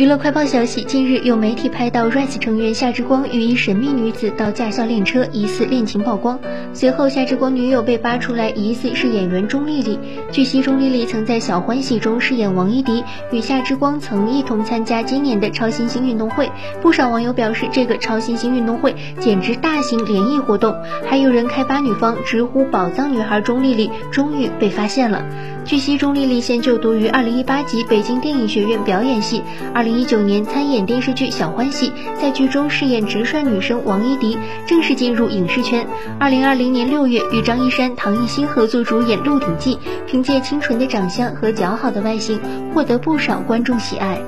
娱乐快报消息，近日有媒体拍到 Rise 成员夏之光与一神秘女子到驾校练车，疑似恋情曝光。随后，夏之光女友被扒出来，疑似是演员钟丽丽。据悉，钟丽丽曾在《小欢喜》中饰演王一迪，与夏之光曾一同参加今年的超新星运动会。不少网友表示，这个超新星运动会简直大型联谊活动。还有人开扒女方，直呼“宝藏女孩”钟丽丽终于被发现了。据悉，钟丽丽现就读于2018级北京电影学院表演系，20。一九年参演电视剧《小欢喜》，在剧中饰演直率女生王一迪，正式进入影视圈。二零二零年六月，与张一山、唐艺昕合作主演《鹿鼎记》，凭借清纯的长相和姣好的外形，获得不少观众喜爱。